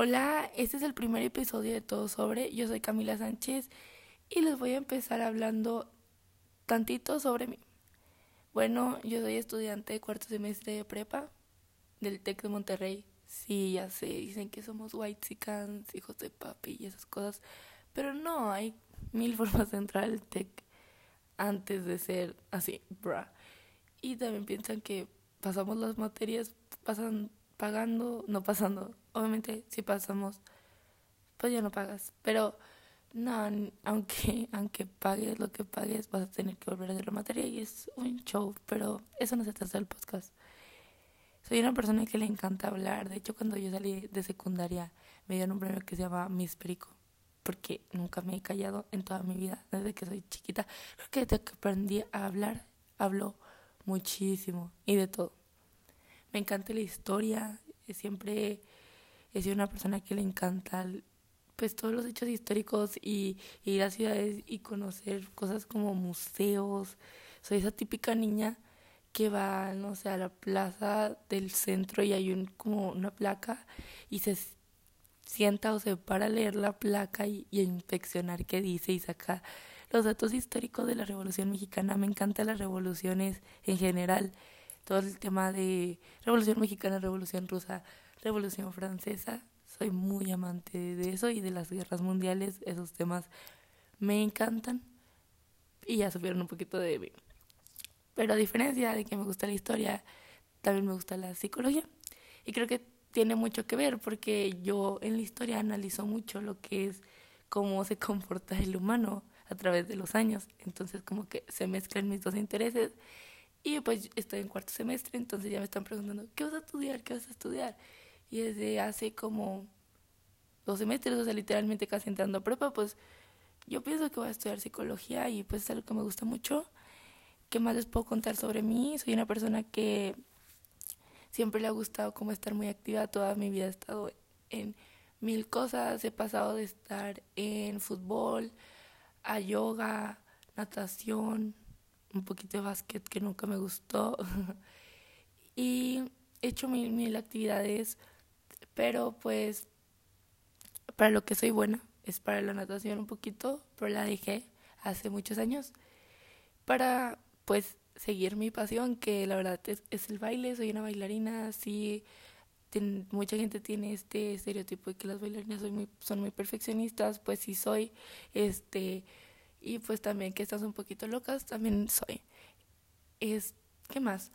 Hola, este es el primer episodio de Todo Sobre. Yo soy Camila Sánchez y les voy a empezar hablando tantito sobre mí. Bueno, yo soy estudiante de cuarto semestre de prepa del TEC de Monterrey. Sí, ya sé, dicen que somos white chicans, hijos de papi y esas cosas, pero no, hay mil formas de entrar al TEC antes de ser así, bra. Y también piensan que pasamos las materias, pasan pagando, no pasando. Obviamente, si pasamos, pues ya no pagas. Pero no, aunque, aunque pagues lo que pagues, vas a tener que volver a hacer la materia y es un show. Pero eso no se trata del podcast. Soy una persona que le encanta hablar. De hecho, cuando yo salí de secundaria, me dieron un premio que se llama Miss Perico. Porque nunca me he callado en toda mi vida, desde que soy chiquita. Creo que desde que aprendí a hablar, hablo muchísimo y de todo me encanta la historia, siempre he sido una persona que le encanta pues todos los hechos históricos y, ir a ciudades y conocer cosas como museos. Soy esa típica niña que va, no sé, a la plaza del centro y hay un, como una placa y se sienta o se para a leer la placa y, y a inspeccionar qué dice y saca los datos históricos de la Revolución Mexicana. Me encantan las revoluciones en general todo el tema de Revolución Mexicana, Revolución Rusa, Revolución Francesa. Soy muy amante de eso y de las guerras mundiales. Esos temas me encantan. Y ya supieron un poquito de mí. Pero a diferencia de que me gusta la historia, también me gusta la psicología. Y creo que tiene mucho que ver porque yo en la historia analizo mucho lo que es cómo se comporta el humano a través de los años. Entonces como que se mezclan mis dos intereses y pues estoy en cuarto semestre, entonces ya me están preguntando, ¿qué vas a estudiar? ¿Qué vas a estudiar? Y desde hace como dos semestres, o sea, literalmente casi entrando a prepa, pues yo pienso que voy a estudiar psicología y pues es algo que me gusta mucho. ¿Qué más les puedo contar sobre mí? Soy una persona que siempre le ha gustado como estar muy activa. Toda mi vida he estado en mil cosas. He pasado de estar en fútbol a yoga, natación, un poquito de básquet que nunca me gustó. y he hecho mil, mil actividades, pero pues para lo que soy buena es para la natación un poquito, pero la dejé hace muchos años para pues seguir mi pasión, que la verdad es, es el baile, soy una bailarina, sí, mucha gente tiene este estereotipo de que las bailarinas son muy, perfeccionistas, pues sí soy, este y pues también que estás un poquito locas, también soy. Es, ¿qué más?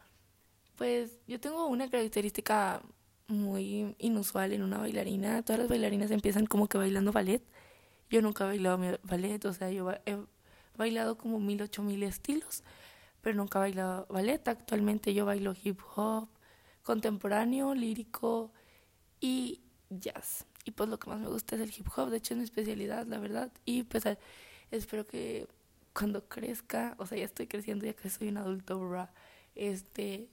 Pues yo tengo una característica muy inusual en una bailarina. Todas las bailarinas empiezan como que bailando ballet. Yo nunca he bailado ballet, o sea, yo he bailado como mil, ocho mil estilos, pero nunca he bailado ballet. Actualmente yo bailo hip hop, contemporáneo, lírico y jazz. Y pues lo que más me gusta es el hip hop, de hecho es mi especialidad, la verdad. Y pues espero que cuando crezca, o sea, ya estoy creciendo, ya que soy un adulto, bra, este,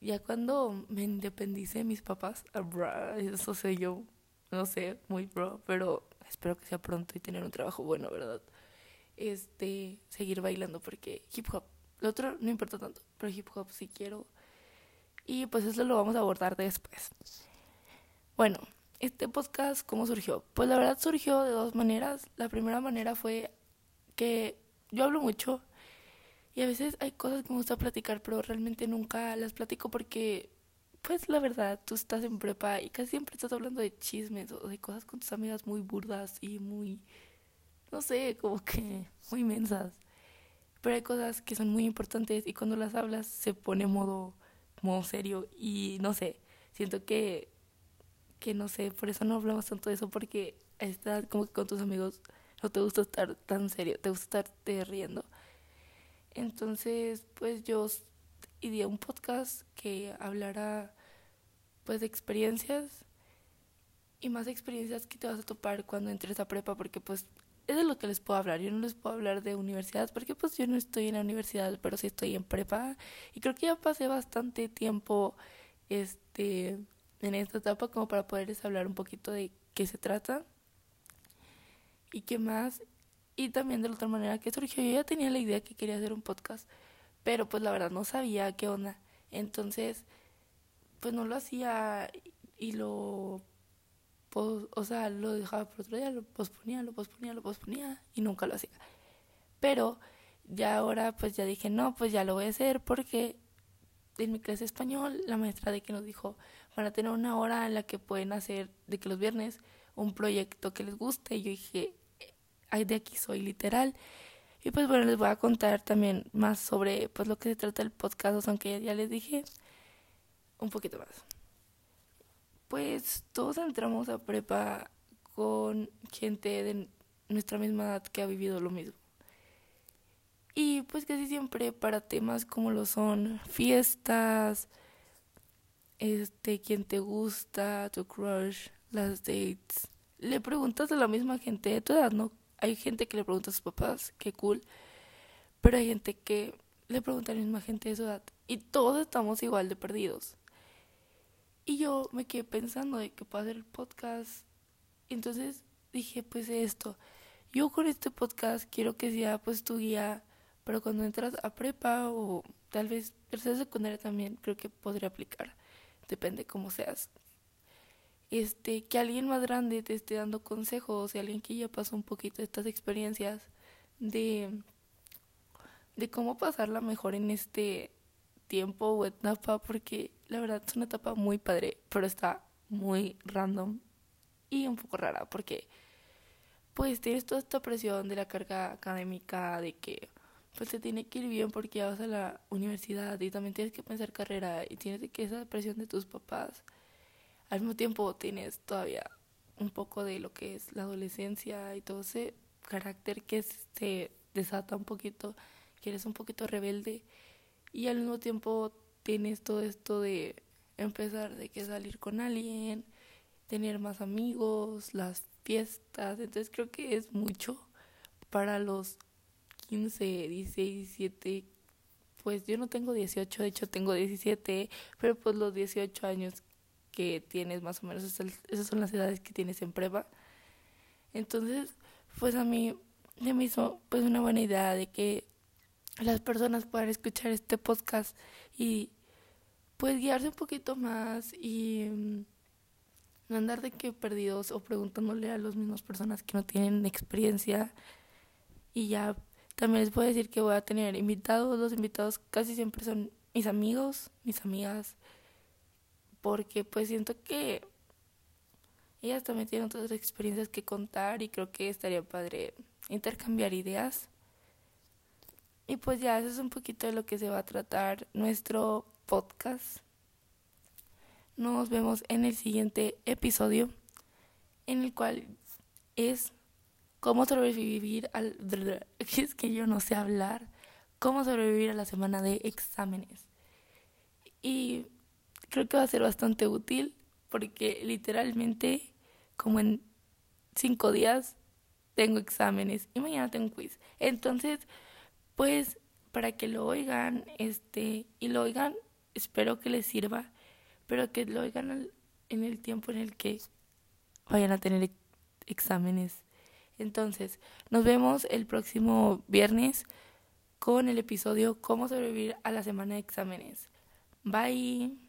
ya cuando me independice de mis papás, ah, eso sé yo, no sé, muy bro, pero espero que sea pronto y tener un trabajo bueno, ¿verdad? Este, seguir bailando porque hip hop, lo otro no importa tanto, pero hip hop sí quiero. Y pues eso lo vamos a abordar después. Bueno, este podcast, ¿cómo surgió? Pues la verdad surgió de dos maneras. La primera manera fue que yo hablo mucho y a veces hay cosas que me gusta platicar, pero realmente nunca las platico porque, pues la verdad, tú estás en prepa y casi siempre estás hablando de chismes o de cosas con tus amigas muy burdas y muy, no sé, como que muy inmensas. Pero hay cosas que son muy importantes y cuando las hablas se pone modo, modo serio y no sé, siento que que no sé, por eso no hablamos tanto de eso, porque estás como que con tus amigos no te gusta estar tan serio, te gusta estarte riendo. Entonces, pues yo ideé un podcast que hablara pues de experiencias y más experiencias que te vas a topar cuando entres a prepa, porque pues es de lo que les puedo hablar. Yo no les puedo hablar de universidad porque pues yo no estoy en la universidad, pero sí estoy en prepa y creo que ya pasé bastante tiempo este en esta etapa como para poderles hablar un poquito de qué se trata y qué más. Y también de la otra manera que surgió, yo ya tenía la idea que quería hacer un podcast, pero pues la verdad no sabía qué onda. Entonces, pues no lo hacía y lo o sea, lo dejaba por otro día, lo posponía, lo posponía, lo posponía y nunca lo hacía. Pero ya ahora pues ya dije, no, pues ya lo voy a hacer porque en mi clase español la maestra de que nos dijo, van a tener una hora en la que pueden hacer, de que los viernes, un proyecto que les guste. Y yo dije, ay, de aquí soy literal. Y pues bueno, les voy a contar también más sobre pues lo que se trata el podcast, aunque ya les dije un poquito más. Pues todos entramos a prepa con gente de nuestra misma edad que ha vivido lo mismo. Y pues casi siempre para temas como lo son fiestas, este, quién te gusta, tu crush, las dates, le preguntas a la misma gente de tu edad, ¿no? Hay gente que le pregunta a sus papás, qué cool, pero hay gente que le pregunta a la misma gente de su edad y todos estamos igual de perdidos. Y yo me quedé pensando de que puedo hacer el podcast. Entonces dije, pues esto, yo con este podcast quiero que sea pues tu guía pero cuando entras a prepa o tal vez tercera secundaria también creo que podría aplicar, depende cómo seas. Este, que alguien más grande te esté dando consejos, y alguien que ya pasó un poquito estas experiencias de de cómo pasarla mejor en este tiempo o etapa porque la verdad es una etapa muy padre, pero está muy random y un poco rara porque pues tienes toda esta presión de la carga académica de que pues te tiene que ir bien porque ya vas a la universidad y también tienes que pensar carrera y tienes que esa presión de tus papás. Al mismo tiempo tienes todavía un poco de lo que es la adolescencia y todo ese carácter que se desata un poquito, que eres un poquito rebelde y al mismo tiempo tienes todo esto de empezar de que salir con alguien, tener más amigos, las fiestas, entonces creo que es mucho para los 15, 16, 17, pues yo no tengo 18, de hecho tengo 17, pero pues los 18 años tienes más o menos, esas son las edades que tienes en prueba. Entonces, pues a mí me hizo pues una buena idea de que las personas puedan escuchar este podcast y pues guiarse un poquito más y mm, no andar de que perdidos o preguntándole a las mismas personas que no tienen experiencia y ya también les puedo decir que voy a tener invitados. Los invitados casi siempre son mis amigos, mis amigas. Porque pues siento que ellas también tienen otras experiencias que contar y creo que estaría padre intercambiar ideas. Y pues ya, eso es un poquito de lo que se va a tratar nuestro podcast. Nos vemos en el siguiente episodio, en el cual es cómo sobrevivir al... Es que yo no sé hablar. Cómo sobrevivir a la semana de exámenes. Y creo que va a ser bastante útil porque literalmente como en cinco días tengo exámenes y mañana tengo quiz. Entonces, pues para que lo oigan, este, y lo oigan, espero que les sirva, pero que lo oigan en el tiempo en el que vayan a tener exámenes entonces, nos vemos el próximo viernes con el episodio Cómo sobrevivir a la semana de exámenes. Bye.